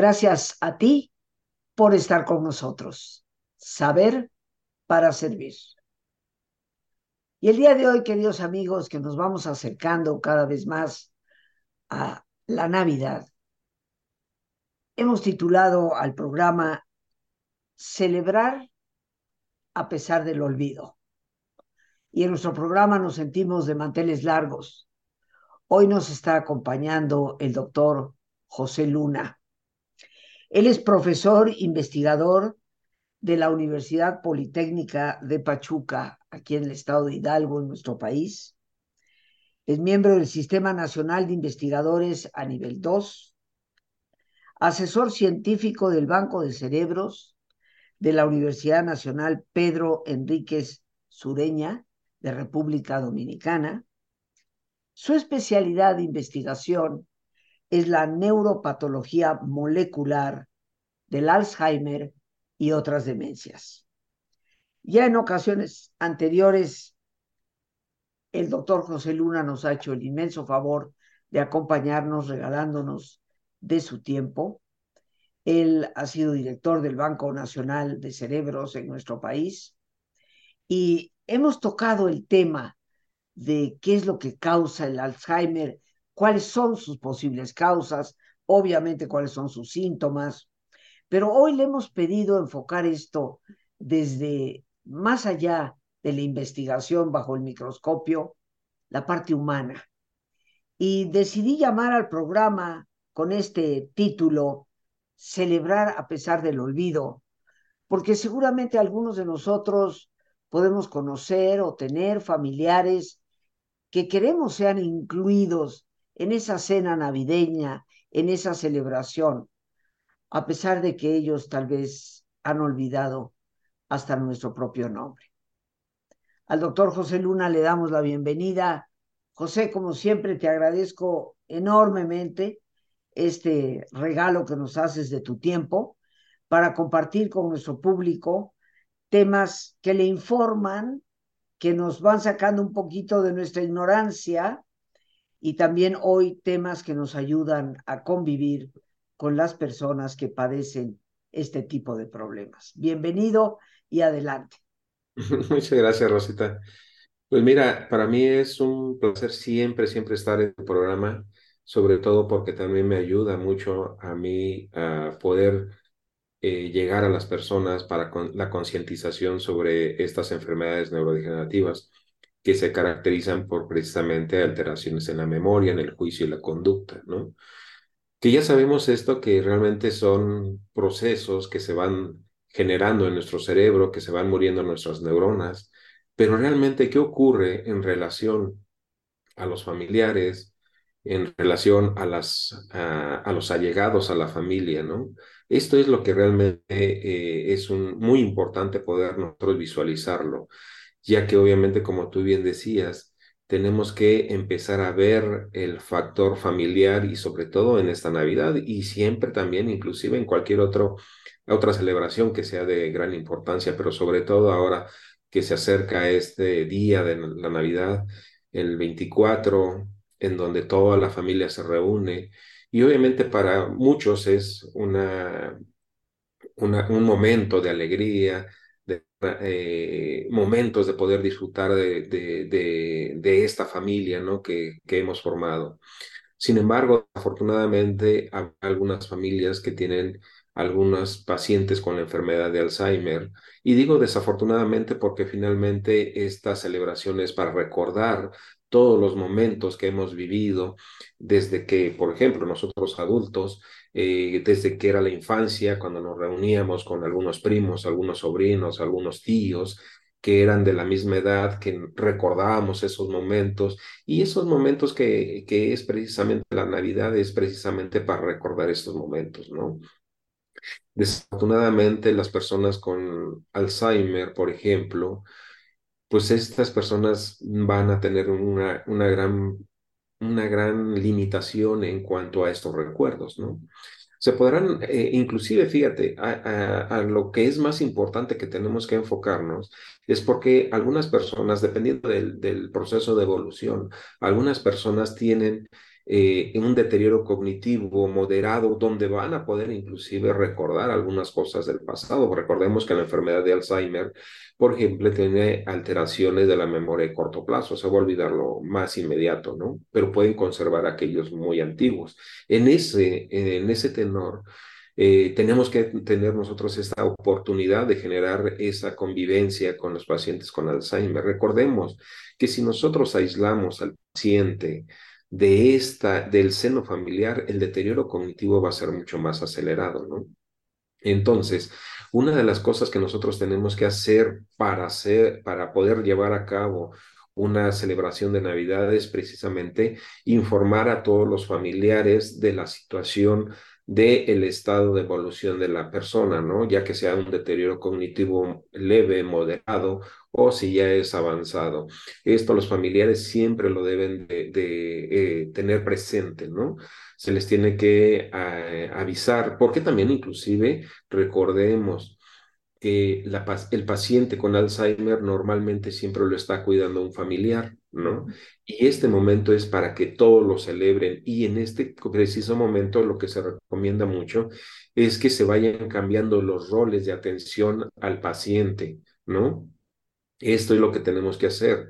Gracias a ti por estar con nosotros. Saber para servir. Y el día de hoy, queridos amigos, que nos vamos acercando cada vez más a la Navidad, hemos titulado al programa Celebrar a pesar del olvido. Y en nuestro programa nos sentimos de manteles largos. Hoy nos está acompañando el doctor José Luna. Él es profesor investigador de la Universidad Politécnica de Pachuca, aquí en el estado de Hidalgo, en nuestro país. Es miembro del Sistema Nacional de Investigadores a nivel 2, asesor científico del Banco de Cerebros de la Universidad Nacional Pedro Enríquez Sureña de República Dominicana. Su especialidad de investigación es la neuropatología molecular del Alzheimer y otras demencias. Ya en ocasiones anteriores, el doctor José Luna nos ha hecho el inmenso favor de acompañarnos regalándonos de su tiempo. Él ha sido director del Banco Nacional de Cerebros en nuestro país y hemos tocado el tema de qué es lo que causa el Alzheimer cuáles son sus posibles causas, obviamente cuáles son sus síntomas, pero hoy le hemos pedido enfocar esto desde más allá de la investigación bajo el microscopio, la parte humana. Y decidí llamar al programa con este título, Celebrar a pesar del olvido, porque seguramente algunos de nosotros podemos conocer o tener familiares que queremos sean incluidos en esa cena navideña, en esa celebración, a pesar de que ellos tal vez han olvidado hasta nuestro propio nombre. Al doctor José Luna le damos la bienvenida. José, como siempre, te agradezco enormemente este regalo que nos haces de tu tiempo para compartir con nuestro público temas que le informan, que nos van sacando un poquito de nuestra ignorancia y también hoy temas que nos ayudan a convivir con las personas que padecen este tipo de problemas. Bienvenido y adelante. Muchas gracias, Rosita. Pues mira, para mí es un placer siempre, siempre estar en el programa, sobre todo porque también me ayuda mucho a mí a poder eh, llegar a las personas para la concientización sobre estas enfermedades neurodegenerativas que se caracterizan por precisamente alteraciones en la memoria, en el juicio y la conducta, ¿no? Que ya sabemos esto, que realmente son procesos que se van generando en nuestro cerebro, que se van muriendo nuestras neuronas, pero realmente, ¿qué ocurre en relación a los familiares, en relación a, las, a, los allegados a la familia, ¿no? Esto es lo que realmente eh, es un, muy importante poder nosotros visualizarlo ya que obviamente, como tú bien decías, tenemos que empezar a ver el factor familiar y sobre todo en esta Navidad y siempre también, inclusive en cualquier otro, otra celebración que sea de gran importancia, pero sobre todo ahora que se acerca este día de la Navidad, el 24, en donde toda la familia se reúne. Y obviamente para muchos es una, un momento de alegría, eh, momentos de poder disfrutar de, esta familia ¿no? que, que hemos formado. Sin embargo, afortunadamente, hay algunas familias que tienen algunos pacientes con la enfermedad de Alzheimer. Y digo desafortunadamente porque finalmente esta celebración es para recordar todos los momentos que hemos vivido desde que, por ejemplo, nosotros adultos eh, desde que era la infancia, cuando nos reuníamos con algunos primos, algunos sobrinos, algunos tíos que eran de la misma edad, que recordábamos esos momentos y esos momentos que, que es precisamente la Navidad, es precisamente para recordar estos momentos, ¿no? Desafortunadamente, las personas con Alzheimer, por ejemplo, pues estas personas van a tener una, una gran una gran limitación en cuanto a estos recuerdos, ¿no? Se podrán, eh, inclusive, fíjate, a, lo que es más importante que tenemos que enfocarnos es porque algunas personas, dependiendo del, del proceso de evolución, algunas personas tienen eh, un deterioro cognitivo moderado, donde van a poder inclusive recordar algunas cosas del pasado. Recordemos que la enfermedad de Alzheimer, por ejemplo, tiene alteraciones de la memoria de corto plazo, se va a olvidar lo más inmediato, ¿no? Pero pueden conservar aquellos muy antiguos. En ese, en ese tenor, eh, tenemos que tener nosotros esta oportunidad de generar esa convivencia con los pacientes con Alzheimer. Recordemos que si nosotros aislamos al paciente de esta, del seno familiar, el deterioro cognitivo va a ser mucho más acelerado, ¿no? Entonces, una de las cosas que nosotros tenemos que hacer para, hacer, para poder llevar a cabo una celebración de Navidad es precisamente informar a todos los familiares de la situación del estado de evolución de la persona, ¿no? Ya que sea un deterioro cognitivo leve, moderado o si ya es avanzado. Esto los familiares siempre lo deben de, eh, tener presente, ¿no? Se les tiene que avisar, porque también inclusive recordemos, que la, el paciente con Alzheimer normalmente siempre lo está cuidando un familiar, ¿no? Y este momento es para que todos lo celebren y en este preciso momento lo que se recomienda mucho es que se vayan cambiando los roles de atención al paciente, ¿no? Esto es lo que tenemos que hacer.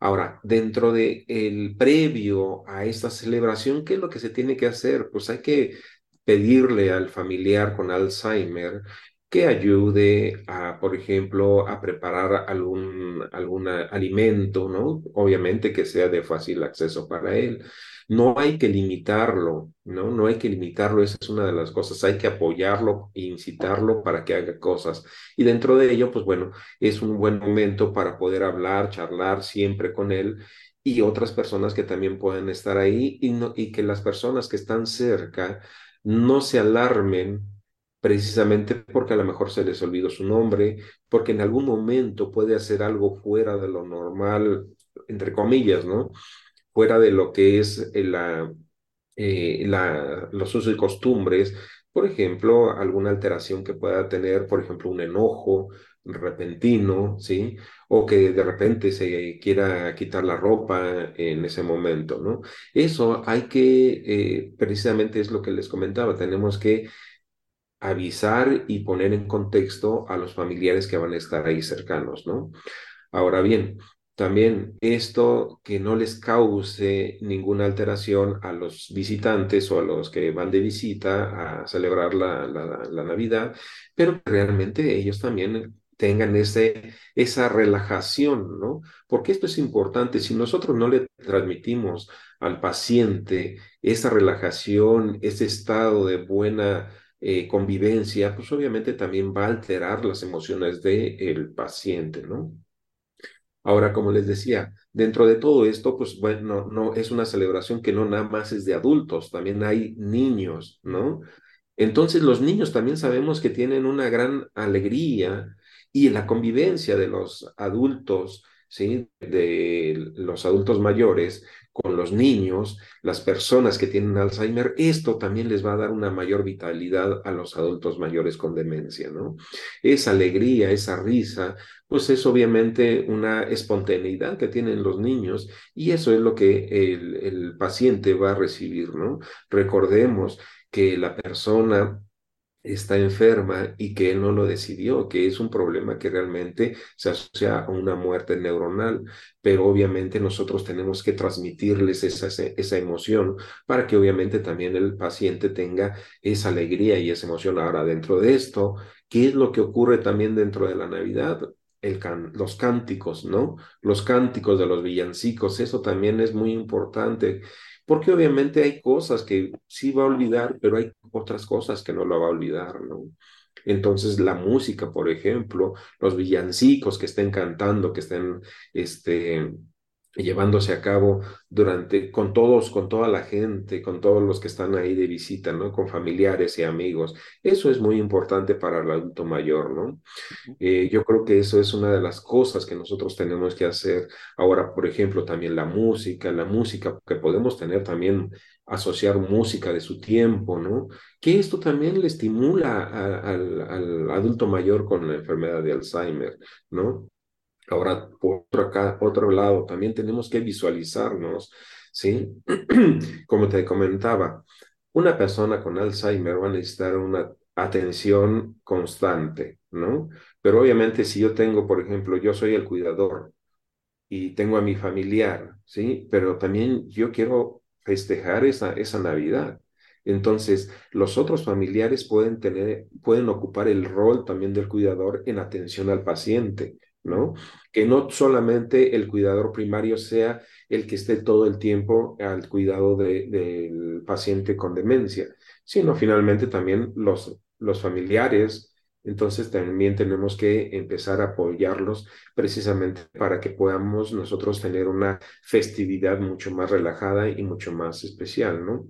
Ahora, dentro de el previo a esta celebración, ¿qué es lo que se tiene que hacer? Pues hay que pedirle al familiar con Alzheimer que ayude a, por ejemplo, a preparar algún, algún alimento, ¿no? Obviamente que sea de fácil acceso para él. No hay que limitarlo, ¿no? No hay que limitarlo, esa es una de las cosas. Hay que apoyarlo e incitarlo para que haga cosas. Y dentro de ello, pues bueno, es un buen momento para poder hablar, charlar siempre con él y otras personas que también pueden estar ahí y, no, y que las personas que están cerca no se alarmen precisamente porque a lo mejor se les olvidó su nombre, porque en algún momento puede hacer algo fuera de lo normal, entre comillas, ¿no? Fuera de lo que es la, eh, la, los usos y costumbres, por ejemplo, alguna alteración que pueda tener, por ejemplo, un enojo repentino, ¿sí? O que de repente se quiera quitar la ropa en ese momento, ¿no? Eso hay que, eh, precisamente es lo que les comentaba, tenemos que avisar y poner en contexto a los familiares que van a estar ahí cercanos, ¿no? Ahora bien, también esto que no les cause ninguna alteración a los visitantes o a los que van de visita a celebrar la, la, Navidad, pero realmente ellos también tengan ese, esa relajación, ¿no? Porque esto es importante. Si nosotros no le transmitimos al paciente esa relajación, ese estado de buena eh, convivencia, pues obviamente también va a alterar las emociones del el paciente, ¿no? Ahora, como les decía, dentro de todo esto, pues bueno, no es una celebración que no nada más es de adultos, también hay niños, ¿no? Entonces los niños también sabemos que tienen una gran alegría y la convivencia de los adultos, De los adultos mayores, con los niños, las personas que tienen Alzheimer, esto también les va a dar una mayor vitalidad a los adultos mayores con demencia, ¿no? Esa alegría, esa risa, pues es obviamente una espontaneidad que tienen los niños y eso es lo que el, el paciente va a recibir, ¿no? Recordemos que la persona está enferma y que él no lo decidió, que es un problema que realmente se asocia a una muerte neuronal, pero obviamente nosotros tenemos que transmitirles esa, esa emoción para que obviamente también el paciente tenga esa alegría y esa emoción. Ahora, dentro de esto, ¿qué es lo que ocurre también dentro de la Navidad? El los cánticos, ¿no? Los cánticos de los villancicos, eso también es muy importante porque obviamente hay cosas que sí va a olvidar, pero hay otras cosas que no lo va a olvidar, ¿no? Entonces la música, por ejemplo, los villancicos que estén cantando, que estén este, llevándose a cabo durante, con todos, con toda la gente, con todos los que están ahí de visita, ¿no? Con familiares y amigos. Eso es muy importante para el adulto mayor, ¿no? Eh, yo creo que eso es una de las cosas que nosotros tenemos que hacer. Ahora, por ejemplo, también la música, la música que podemos tener también, asociar música de su tiempo, ¿no? Que esto también le estimula al, al adulto mayor con la enfermedad de Alzheimer, ¿no? Ahora, por otro, lado, también tenemos que visualizarnos ¿sí? Como te comentaba, una persona con Alzheimer va a necesitar una atención constante, ¿no? Pero obviamente si yo tengo, por ejemplo, yo soy el cuidador y tengo a mi familiar, ¿sí? Pero también yo quiero festejar esa, esa Navidad. Entonces, los otros familiares pueden tener, pueden ocupar el rol también del cuidador en atención al paciente, ¿no? Que no solamente el cuidador primario sea el que esté todo el tiempo al cuidado de, del paciente con demencia, sino finalmente también los, los familiares. Entonces también tenemos que empezar a apoyarlos precisamente para que podamos nosotros tener una festividad mucho más relajada y mucho más especial, ¿no?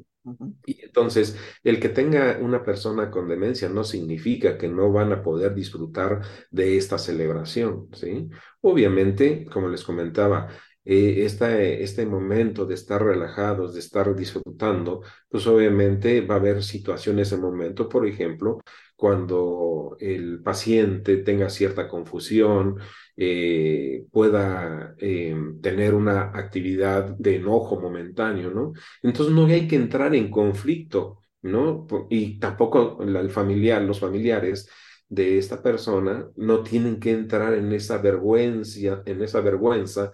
Y entonces, el que tenga una persona con demencia no significa que no van a poder disfrutar de esta celebración, ¿sí? Obviamente, como les comentaba, eh, este momento de estar relajados, de estar disfrutando, pues obviamente va a haber situaciones en momento, por ejemplo, cuando el paciente tenga cierta confusión, eh, pueda eh, tener una actividad de enojo momentáneo, ¿no? Entonces no hay que entrar en conflicto, ¿no? Y tampoco el familiar, los familiares de esta persona no tienen que entrar en esa vergüenza, en esa vergüenza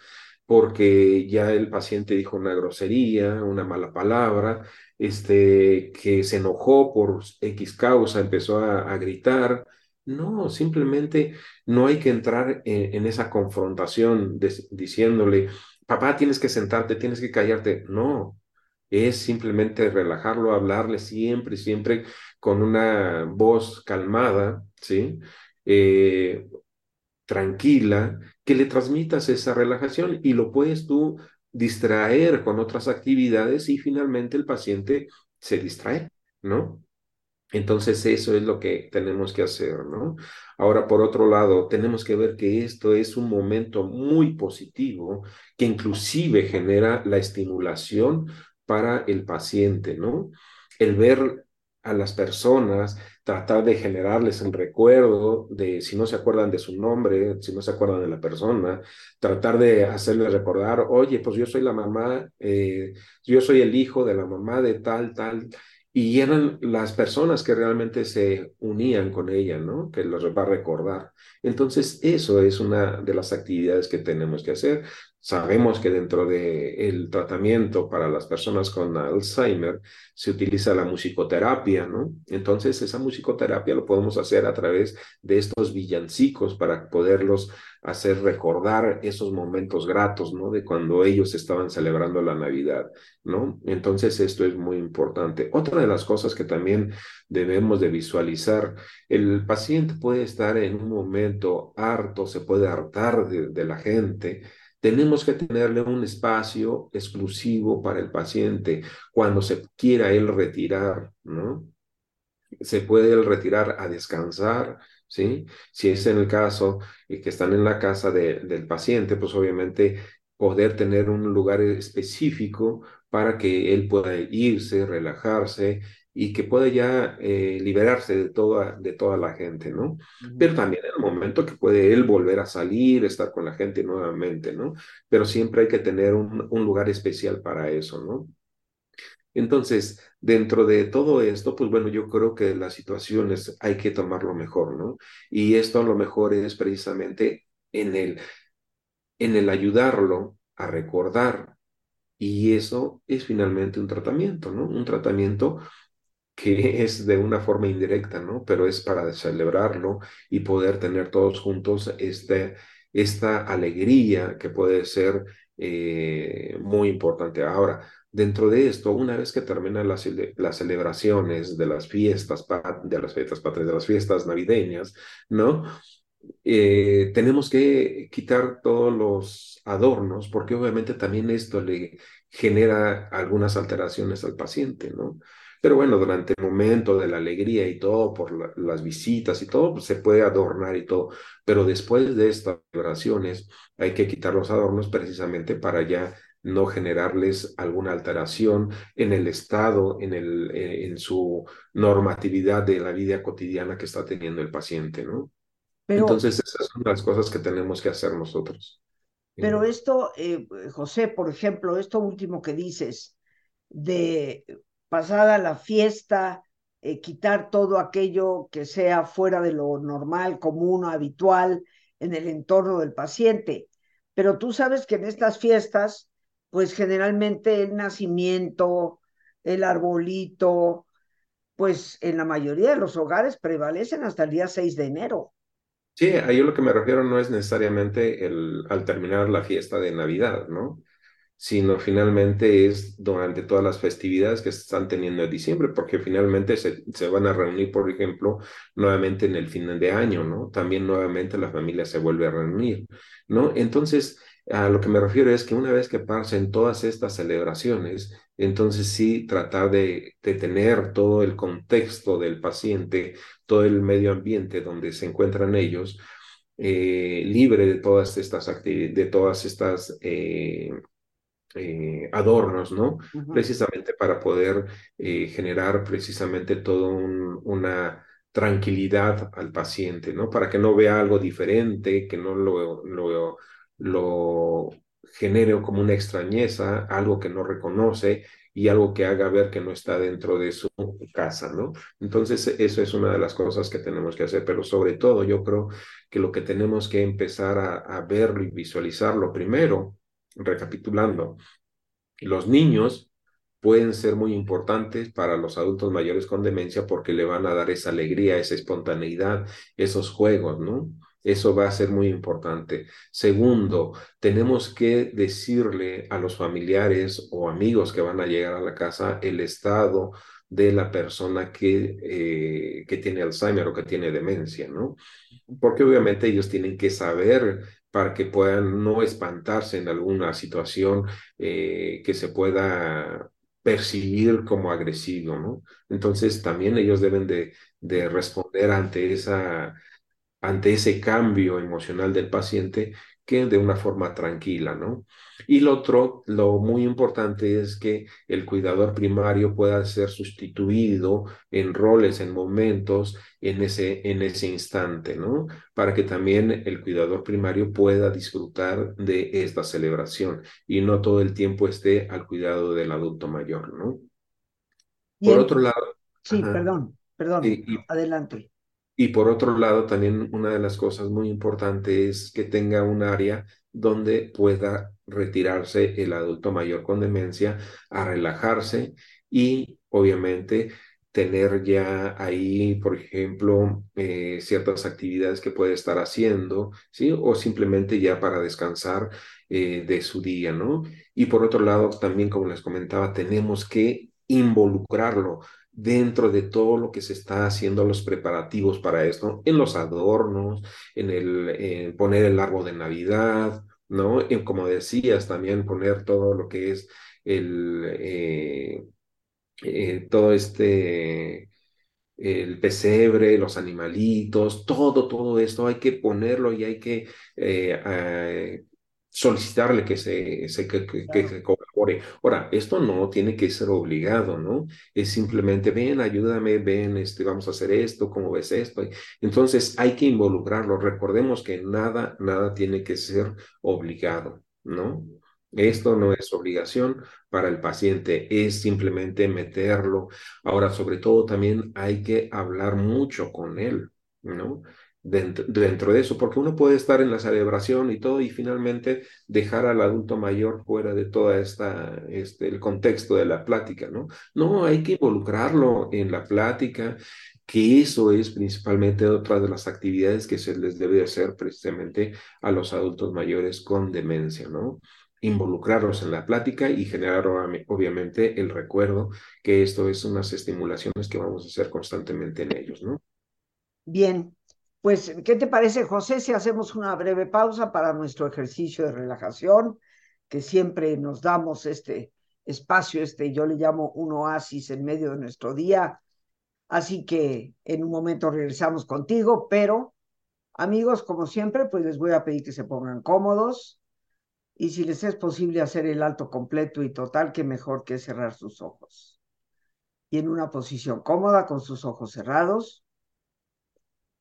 porque ya el paciente dijo una grosería, una mala palabra, este, que se enojó por X causa, empezó a, gritar. No, simplemente no hay que entrar en, esa confrontación diciéndole, papá, tienes que sentarte, tienes que callarte. No, es simplemente relajarlo, hablarle siempre, siempre con una voz calmada, ¿sí? Eh, tranquila, que le transmitas esa relajación y lo puedes tú distraer con otras actividades y finalmente el paciente se distrae, ¿no? Entonces eso es lo que tenemos que hacer, ¿no? Ahora, por otro lado, tenemos que ver que esto es un momento muy positivo que inclusive genera la estimulación para el paciente, ¿no? El ver a las personas, tratar de generarles un recuerdo de si no se acuerdan de su nombre, si no se acuerdan de la persona, tratar de hacerles recordar, oye, pues yo soy la mamá, eh, yo soy el hijo de la mamá de tal, tal, y eran las personas que realmente se unían con ella, ¿no? Que los va a recordar. Entonces, eso es una de las actividades que tenemos que hacer. Sabemos que dentro del tratamiento para las personas con Alzheimer se utiliza la musicoterapia, ¿no? Entonces, esa musicoterapia lo podemos hacer a través de estos villancicos para poderlos hacer recordar esos momentos gratos, ¿no? De cuando ellos estaban celebrando la Navidad, ¿no? Entonces, esto es muy importante. Otra de las cosas que también debemos de visualizar, el paciente puede estar en un momento harto, se puede hartar de, la gente, tenemos que tenerle un espacio exclusivo para el paciente cuando se quiera él retirar, ¿no? Se puede él retirar a descansar, ¿sí? Si es en el caso y que están en la casa del paciente, pues obviamente poder tener un lugar específico para que él pueda irse, relajarse y que pueda ya eh, liberarse de toda, de toda la gente, ¿no? Pero también en el momento que puede él volver a salir, estar con la gente nuevamente, ¿no? Pero siempre hay que tener un, un lugar especial para eso, ¿no? Entonces, dentro de todo esto, pues bueno, yo creo que las situaciones hay que tomarlo mejor, ¿no? Y esto a lo mejor es precisamente en el, en el ayudarlo a recordar. Y eso es finalmente un tratamiento, ¿no? Un tratamiento que es de una forma indirecta, ¿no? Pero es para celebrarlo y poder tener todos juntos este, esta alegría que puede ser eh, muy importante. Ahora, dentro de esto, una vez que terminan las, las celebraciones de las fiestas, de las fiestas patrias, de las fiestas navideñas, ¿no? Eh, tenemos que quitar todos los adornos porque obviamente también esto le genera algunas alteraciones al paciente, ¿no? Pero bueno, durante el momento de la alegría y todo, por las visitas y todo, pues se puede adornar y todo. Pero después de estas celebraciones hay que quitar los adornos precisamente para ya no generarles alguna alteración en el estado, en, el, eh, en su normatividad de la vida cotidiana que está teniendo el paciente, ¿no? Entonces, esas son las cosas que tenemos que hacer nosotros. Pero esto, eh, José, por ejemplo, esto último que dices, de pasada la fiesta, eh, quitar todo aquello que sea fuera de lo normal, común o habitual en el entorno del paciente. Pero tú sabes que en estas fiestas, pues generalmente el nacimiento, el arbolito, pues en la mayoría de los hogares prevalecen hasta el día 6 de enero. Sí, ahí lo que me refiero no es necesariamente el, al terminar la fiesta de Navidad, ¿no? Sino finalmente es durante todas las festividades que se están teniendo en diciembre, porque finalmente se, se van a reunir, por ejemplo, nuevamente en el final de año, ¿no? También nuevamente la familia se vuelve a reunir, ¿no? Entonces, a lo que me refiero es que una vez que pasen todas estas celebraciones, entonces sí tratar de, tener todo el contexto del paciente, todo el medio ambiente donde se encuentran ellos, eh, libre de todas estas actividades, de todas estas eh, eh, adornos, ¿no? Precisamente para poder generar precisamente todo una tranquilidad al paciente, ¿no? Para que no vea algo diferente, que no lo, lo, lo genere como una extrañeza, algo que no reconoce y algo que haga ver que no está dentro de su casa, ¿no? Entonces, eso es una de las cosas que tenemos que hacer, pero sobre todo yo creo que lo que tenemos que empezar a, a verlo y visualizarlo primero, recapitulando, los niños pueden ser muy importantes para los adultos mayores con demencia porque le van a dar esa alegría, esa espontaneidad, esos juegos, ¿no? Eso va a ser muy importante. Segundo, tenemos que decirle a los familiares o amigos que van a llegar a la casa el estado de la persona que, eh, que tiene Alzheimer o que tiene demencia, ¿no? Porque obviamente ellos tienen que saber para que puedan no espantarse en alguna situación eh, que se pueda percibir como agresivo, ¿no? Entonces también ellos deben de, de responder ante esa ante ese cambio emocional del paciente que de una forma tranquila, ¿no? Y lo otro, lo muy importante es que el cuidador primario pueda ser sustituido en roles, en momentos, en ese, en ese instante, ¿no? Para que también el cuidador primario pueda disfrutar de esta celebración y no todo el tiempo esté al cuidado del adulto mayor, ¿no? Por otro lado. Sí, perdón, perdón, adelante. Y por otro lado, también una de las cosas muy importantes es que tenga un área donde pueda retirarse el adulto mayor con demencia a relajarse y obviamente tener ya ahí, por ejemplo, eh, ciertas actividades que puede estar haciendo, ¿sí? O simplemente ya para descansar eh, de su día, ¿no? Y por otro lado, también, como les comentaba, tenemos que involucrarlo dentro de todo lo que se está haciendo los preparativos para esto, en los adornos, en el poner el árbol de Navidad, ¿no? Y como decías, también poner todo lo que es el, eh, eh, todo este, el pesebre, los animalitos, todo, todo esto hay que ponerlo y hay que eh, solicitarle que se, se que, que, se colabore. Ahora, esto no tiene que ser obligado, ¿no? Es simplemente, ven, ayúdame, ven, este, vamos a hacer esto, ¿cómo ves esto? Entonces, hay que involucrarlo. Recordemos que nada, nada tiene que ser obligado, ¿no? Esto no es obligación para el paciente, es simplemente meterlo. Ahora, sobre todo, también hay que hablar mucho con él, ¿no? Dentro, de eso, porque uno puede estar en la celebración y todo y finalmente dejar al adulto mayor fuera de toda esta, este, el contexto de la plática, ¿no? No, hay que involucrarlo en la plática, que eso es principalmente otra de las actividades que se les debe hacer precisamente a los adultos mayores con demencia, ¿no? involucrarlos en la plática y generar obviamente el recuerdo que esto es unas estimulaciones que vamos a hacer constantemente en ellos, ¿no? Bien, pues, ¿qué te parece, José, si hacemos una breve pausa para nuestro ejercicio de relajación, que siempre nos damos este espacio, este yo le llamo un oasis en medio de nuestro día? Así que en un momento regresamos contigo, pero amigos, como siempre, pues les voy a pedir que se pongan cómodos y si les es posible hacer el alto completo y total, que mejor que cerrar sus ojos. Y en una posición cómoda con sus ojos cerrados,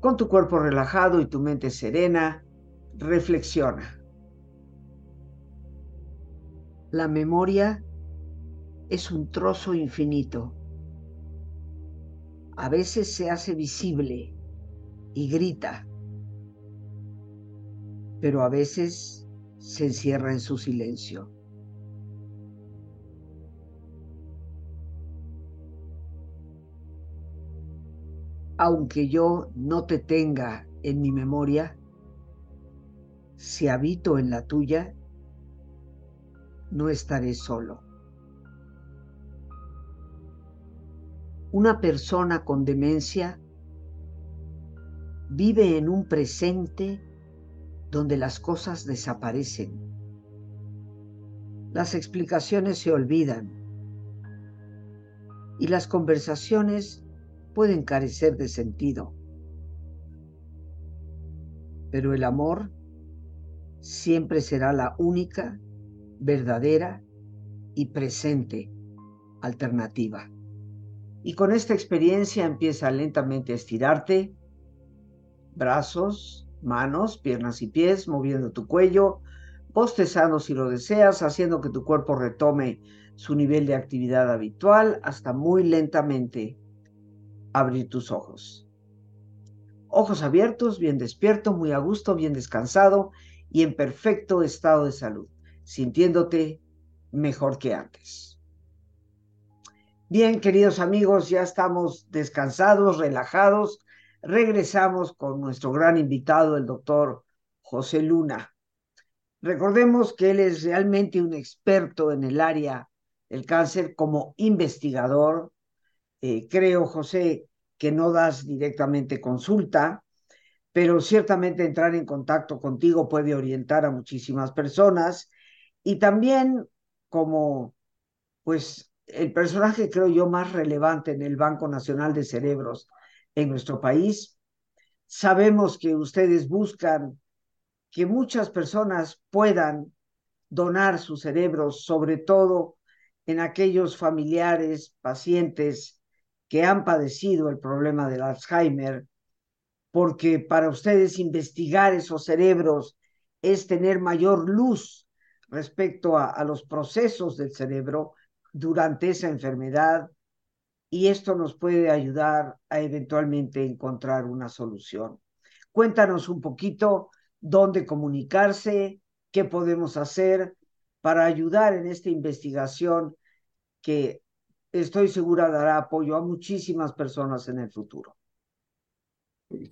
Con tu cuerpo relajado y tu mente serena, reflexiona. La memoria es un trozo infinito. A veces se hace visible y grita, pero a veces se encierra en su silencio. Aunque yo no te tenga en mi memoria, si habito en la tuya, no estaré solo. Una persona con demencia vive en un presente donde las cosas desaparecen. Las explicaciones se olvidan y las conversaciones pueden carecer de sentido. Pero el amor siempre será la única, verdadera y presente alternativa. Y con esta experiencia empieza lentamente a estirarte, brazos, manos, piernas y pies, moviendo tu cuello, bostezando si lo deseas, haciendo que tu cuerpo retome su nivel de actividad habitual hasta muy lentamente abrir tus ojos. Ojos abiertos, bien despierto, muy a gusto, bien descansado y en perfecto estado de salud, sintiéndote mejor que antes. Bien, queridos amigos, ya estamos descansados, relajados. Regresamos con nuestro gran invitado, el doctor José Luna. Recordemos que él es realmente un experto en el área del cáncer como investigador, eh, creo, José, que no das directamente consulta, pero ciertamente entrar en contacto contigo puede orientar a muchísimas personas y también como, pues, el personaje creo yo más relevante en el Banco Nacional de Cerebros en nuestro país. Sabemos que ustedes buscan que muchas personas puedan donar sus cerebros, sobre todo en aquellos familiares, pacientes que han padecido el problema del Alzheimer, porque para ustedes investigar esos cerebros es tener mayor luz respecto a, los procesos del cerebro durante esa enfermedad y esto nos puede ayudar a eventualmente encontrar una solución. Cuéntanos un poquito dónde comunicarse, qué podemos hacer para ayudar en esta investigación que estoy segura dará apoyo a muchísimas personas en el futuro.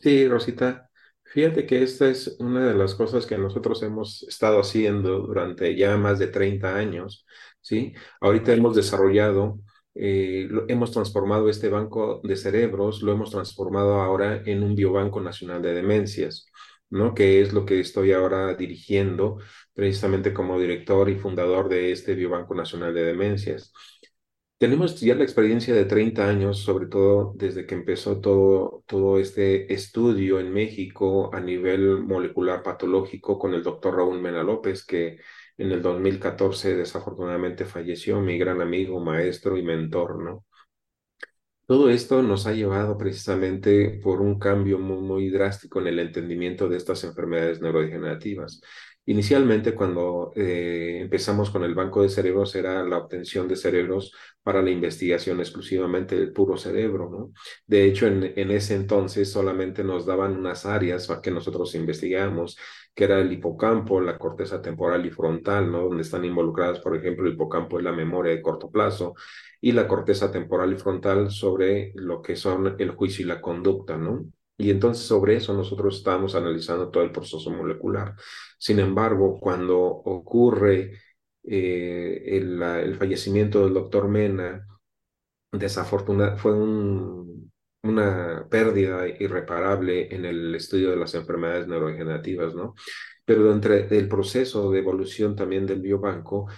Sí, Rosita, fíjate que esta es una de las cosas que nosotros hemos estado haciendo durante ya más de 30 años, ¿sí? Ahorita hemos desarrollado, eh, hemos transformado este banco de cerebros, lo hemos transformado ahora en un biobanco nacional de demencias. ¿no? que es lo que estoy ahora dirigiendo precisamente como director y fundador de este Biobanco Nacional de Demencias. Tenemos ya la experiencia de 30 años, sobre todo desde que empezó todo, todo este estudio en México a nivel molecular patológico con el doctor Raúl Mena López, que en el 2014 desafortunadamente falleció, mi gran amigo, maestro y mentor, ¿no? Todo esto nos ha llevado precisamente por un cambio muy, muy drástico en el entendimiento de estas enfermedades neurodegenerativas. Inicialmente, cuando eh, empezamos con el banco de cerebros, era la obtención de cerebros para la investigación exclusivamente del puro cerebro, ¿no? De hecho, en, ese entonces solamente nos daban unas áreas que nosotros investigamos, que era el hipocampo, la corteza temporal y frontal, ¿no? Donde están involucradas, por ejemplo, el hipocampo es la memoria de corto plazo y la corteza temporal y frontal sobre lo que son el juicio y la conducta, ¿no? Y entonces sobre eso nosotros estamos analizando todo el proceso molecular. Sin embargo, cuando ocurre eh, el, fallecimiento del doctor Mena, desafortunadamente fue un, una pérdida irreparable en el estudio de las enfermedades neurodegenerativas, ¿no? Pero entre el proceso de evolución también del biobanco,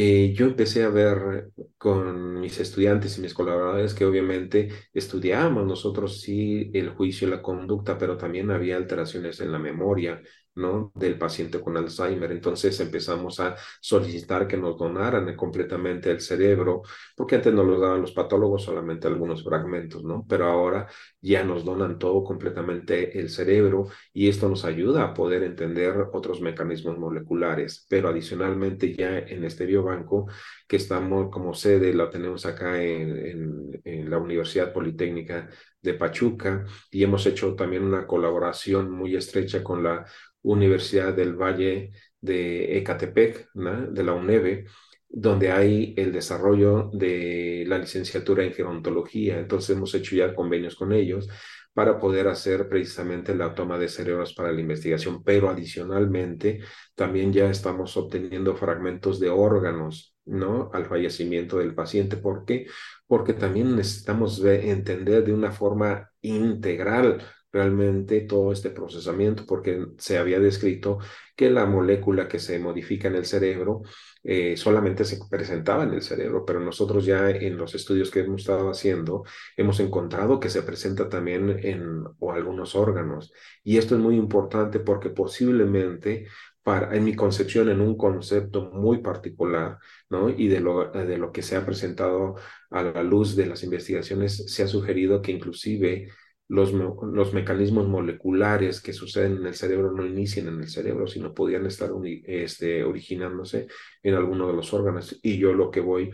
eh, yo empecé a ver con mis estudiantes y mis colaboradores que obviamente estudiábamos nosotros sí el juicio y la conducta, pero también había alteraciones en la memoria, ¿no? Del paciente con Alzheimer. Entonces empezamos a solicitar que nos donaran completamente el cerebro, porque antes nos lo daban los patólogos solamente algunos fragmentos, ¿no? Pero ahora ya nos donan todo completamente el cerebro y esto nos ayuda a poder entender otros mecanismos moleculares. Pero adicionalmente ya en este biobanco que estamos como sede, la tenemos acá en la Universidad Politécnica de Pachuca y hemos hecho también una colaboración muy estrecha con la Universidad del Valle de Ecatepec, de la UNEVE, donde hay el desarrollo de la licenciatura en gerontología. Entonces hemos hecho ya convenios con ellos para poder hacer precisamente la toma de cerebros para la investigación, pero adicionalmente también ya estamos obteniendo fragmentos de órganos, ¿no? Al fallecimiento del paciente. ¿Por qué? Porque también necesitamos entender de una forma integral realmente todo este procesamiento, porque se había descrito que la molécula que se modifica en el cerebro eh, solamente se presentaba en el cerebro, pero nosotros ya en los estudios que hemos estado haciendo hemos encontrado que se presenta también en o algunos órganos. Y esto es muy importante porque posiblemente para, en mi concepción, en un concepto muy particular, ¿no? Y de lo, de lo que se ha presentado a la luz de las investigaciones, se ha sugerido que inclusive los, los mecanismos moleculares que suceden en el cerebro no inician en el cerebro, sino podían estar este, originándose en alguno de los órganos. Y yo lo que voy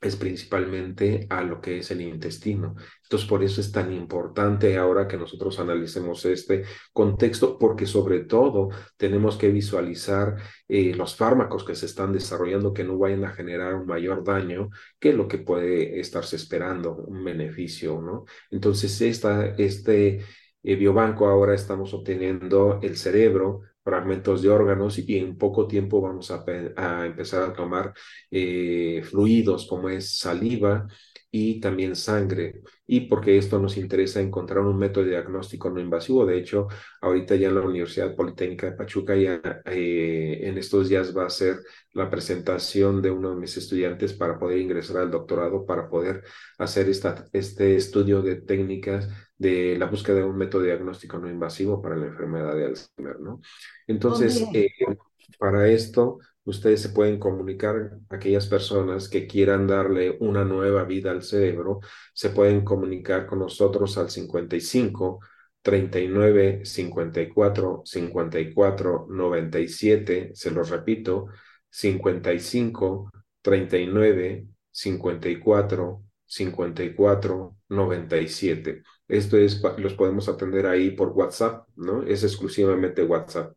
es principalmente a lo que es el intestino. Entonces, por eso es tan importante ahora que nosotros analicemos este contexto, porque sobre todo tenemos que visualizar eh, los fármacos que se están desarrollando que no vayan a generar un mayor daño que lo que puede estarse esperando, un beneficio, ¿no? Entonces, esta, este eh, biobanco ahora estamos obteniendo el cerebro, fragmentos de órganos y en poco tiempo vamos a, empezar a tomar eh, fluidos como es saliva y también sangre. Y porque esto nos interesa encontrar un método diagnóstico no invasivo. De hecho, ahorita ya en la Universidad Politécnica de Pachuca ya eh, en estos días va a ser la presentación de uno de mis estudiantes para poder ingresar al doctorado, para poder hacer esta, este estudio de técnicas de la búsqueda de un método diagnóstico no invasivo para la enfermedad de Alzheimer, ¿no? Entonces, eh, para esto, ustedes se pueden comunicar, aquellas personas que quieran darle una nueva vida al cerebro, se pueden comunicar con nosotros al 55 39 54 54 97, se los repito, 55 39 54 54 97. Esto es, los podemos atender ahí por WhatsApp, ¿no? Es exclusivamente WhatsApp.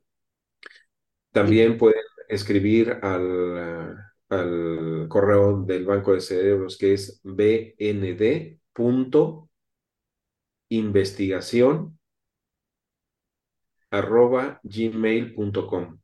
También pueden escribir al, al correo del Banco de Cerebros que es bnd.investigación arroba gmail.com.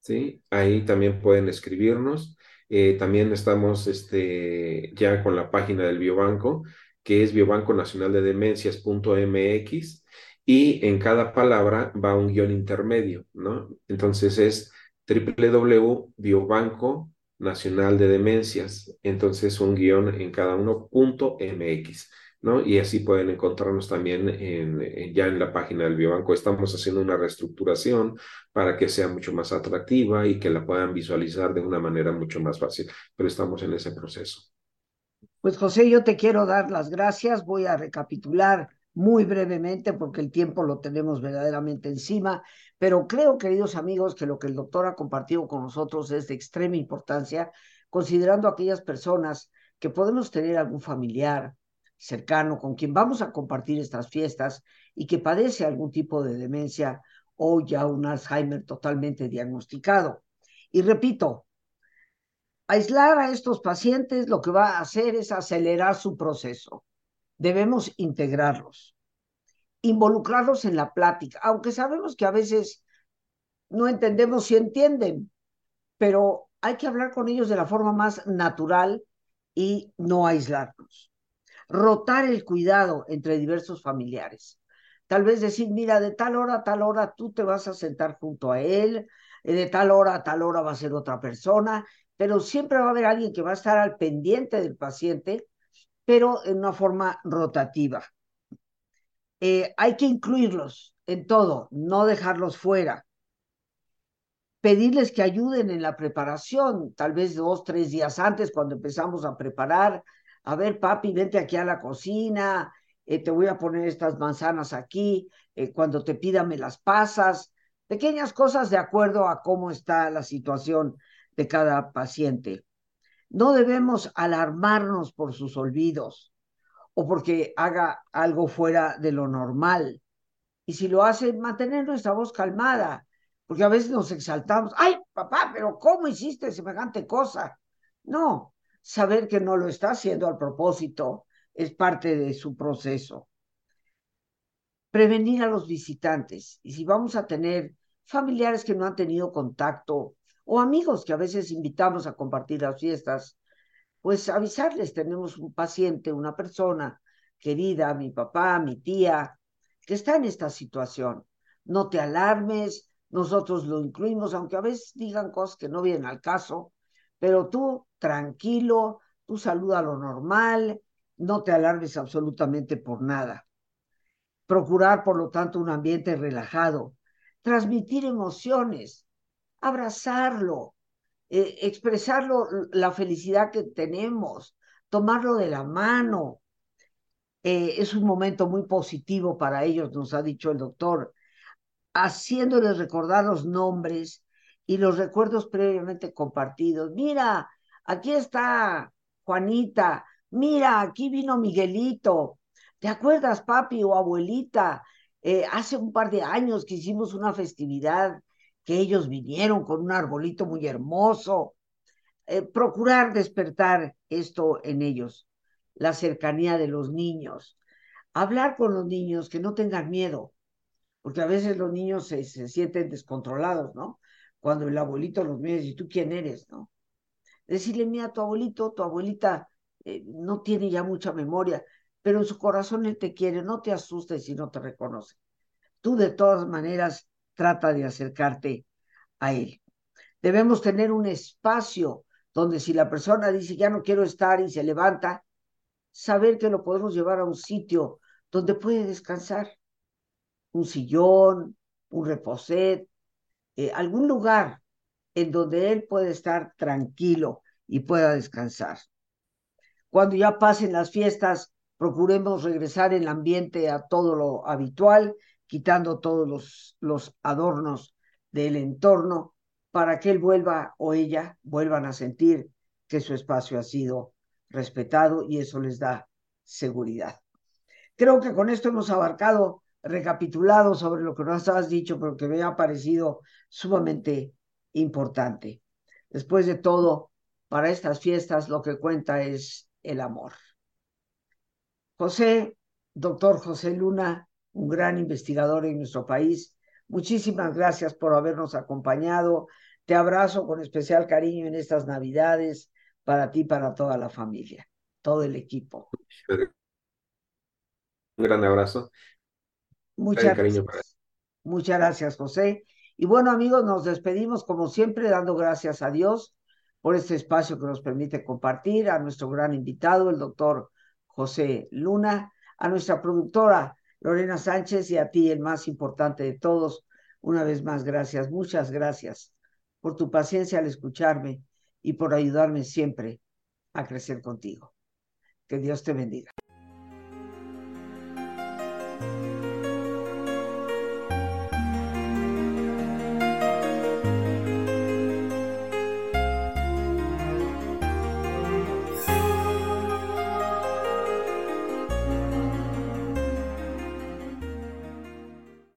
¿Sí? Ahí también pueden escribirnos eh, también estamos este, ya con la página del Biobanco, que es Biobanco Nacional de Demencias.mx, y en cada palabra va un guion intermedio, ¿no? Entonces es www.biobanco Nacional de Demencias, entonces un guion en cada uno punto MX. Y así pueden encontrarnos también en, ya en la página del Biobanco. Estamos haciendo una reestructuración para que sea mucho más atractiva y que la puedan visualizar de una manera mucho más fácil, pero estamos en ese proceso. Pues José, yo te quiero dar las gracias. Voy a recapitular muy brevemente porque el tiempo lo tenemos verdaderamente encima, pero creo, queridos amigos, que lo que el doctor ha compartido con nosotros es de extrema importancia, considerando aquellas personas que podemos tener algún familiar, cercano con quien vamos a compartir estas fiestas y que padece algún tipo de demencia o ya un Alzheimer totalmente diagnosticado. Y repito, aislar a estos pacientes lo que va a hacer es acelerar su proceso. Debemos integrarlos, involucrarlos en la plática, aunque sabemos que a veces no entendemos si entienden, pero hay que hablar con ellos de la forma más natural y no aislarnos. Rotar el cuidado entre diversos familiares. Tal vez decir, mira, de tal hora a tal hora tú te vas a sentar junto a él, eh, de tal hora a tal hora va a ser otra persona, pero siempre va a haber alguien que va a estar al pendiente del paciente, pero en una forma rotativa. Eh, hay que incluirlos en todo, no dejarlos fuera. Pedirles que ayuden en la preparación, tal vez dos, tres días antes, cuando empezamos a preparar. A ver, papi, vente aquí a la cocina, eh, te voy a poner estas manzanas aquí, eh, cuando te pida me las pasas. Pequeñas cosas de acuerdo a cómo está la situación de cada paciente. No debemos alarmarnos por sus olvidos o porque haga algo fuera de lo normal. Y si lo hace, mantener nuestra voz calmada, porque a veces nos exaltamos. Ay, papá, pero ¿cómo hiciste semejante cosa? No, saber que no lo está haciendo al propósito es parte de su proceso. Prevenir a los visitantes. Y si vamos a tener familiares que no han tenido contacto o amigos que a veces invitamos a compartir las fiestas, pues avisarles, tenemos un paciente, una persona querida, mi papá, mi tía, que está en esta situación. No te alarmes, nosotros lo incluimos, aunque a veces digan cosas que no vienen al caso, pero tú tranquilo, tú saluda lo normal, no te alarmes absolutamente por nada. Procurar, por lo tanto, un ambiente relajado, transmitir emociones, abrazarlo, eh, expresarlo, la felicidad que tenemos, tomarlo de la mano. Eh, es un momento muy positivo para ellos, nos ha dicho el doctor, haciéndoles recordar los nombres y los recuerdos previamente compartidos. Mira, aquí está Juanita, mira, aquí vino Miguelito. ¿Te acuerdas, papi o abuelita? Eh, hace un par de años que hicimos una festividad que ellos vinieron con un arbolito muy hermoso. Eh, procurar despertar esto en ellos, la cercanía de los niños. Hablar con los niños, que no tengan miedo, porque a veces los niños se, sienten descontrolados, ¿no? Cuando el abuelito los mira y ¿tú quién eres, no? Decirle, mira, tu abuelito, tu abuelita eh, no tiene ya mucha memoria, pero en su corazón él te quiere, no te asustes si no te reconoce. Tú de todas maneras trata de acercarte a Él. Debemos tener un espacio donde si la persona dice ya no quiero estar y se levanta, saber que lo podemos llevar a un sitio donde puede descansar, un sillón, un reposet, eh, algún lugar en donde él puede estar tranquilo y pueda descansar. Cuando ya pasen las fiestas, procuremos regresar el ambiente a todo lo habitual quitando todos los, los adornos del entorno para que él vuelva o ella vuelvan a sentir que su espacio ha sido respetado y eso les da seguridad. Creo que con esto hemos abarcado, recapitulado sobre lo que nos has dicho, pero que me ha parecido sumamente importante. Después de todo, para estas fiestas lo que cuenta es el amor. José, doctor José Luna, un gran investigador en nuestro país. Muchísimas gracias por habernos acompañado. Te abrazo con especial cariño en estas Navidades para ti, para toda la familia, todo el equipo. Un gran abrazo. Muchas gracias. Muchas gracias, José. Y bueno, amigos, nos despedimos como siempre dando gracias a Dios por este espacio que nos permite compartir, a nuestro gran invitado, el doctor José Luna, a nuestra productora Lorena Sánchez y a ti, el más importante de todos, una vez más, gracias, muchas gracias por tu paciencia al escucharme y por ayudarme siempre a crecer contigo. Que Dios te bendiga.